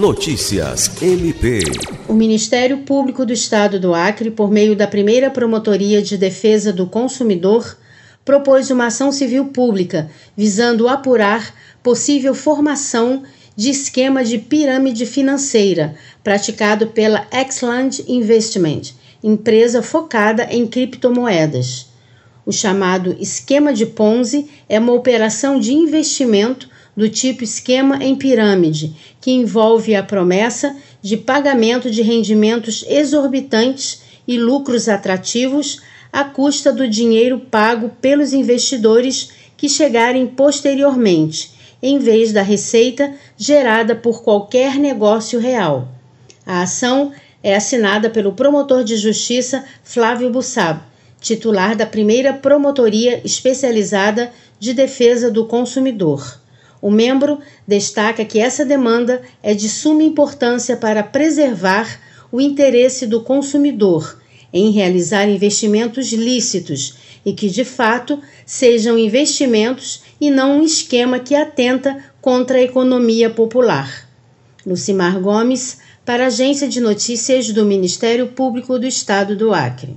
Notícias MP. O Ministério Público do Estado do Acre, por meio da primeira Promotoria de Defesa do Consumidor, propôs uma ação civil pública visando apurar possível formação de esquema de pirâmide financeira praticado pela Exland Investment, empresa focada em criptomoedas. O chamado esquema de Ponzi é uma operação de investimento do tipo esquema em pirâmide, que envolve a promessa de pagamento de rendimentos exorbitantes e lucros atrativos à custa do dinheiro pago pelos investidores que chegarem posteriormente, em vez da receita gerada por qualquer negócio real. A ação é assinada pelo promotor de justiça Flávio Bussab, titular da primeira promotoria especializada de defesa do consumidor. O membro destaca que essa demanda é de suma importância para preservar o interesse do consumidor em realizar investimentos lícitos e que, de fato, sejam investimentos e não um esquema que atenta contra a economia popular. Lucimar Gomes, para a Agência de Notícias do Ministério Público do Estado do Acre.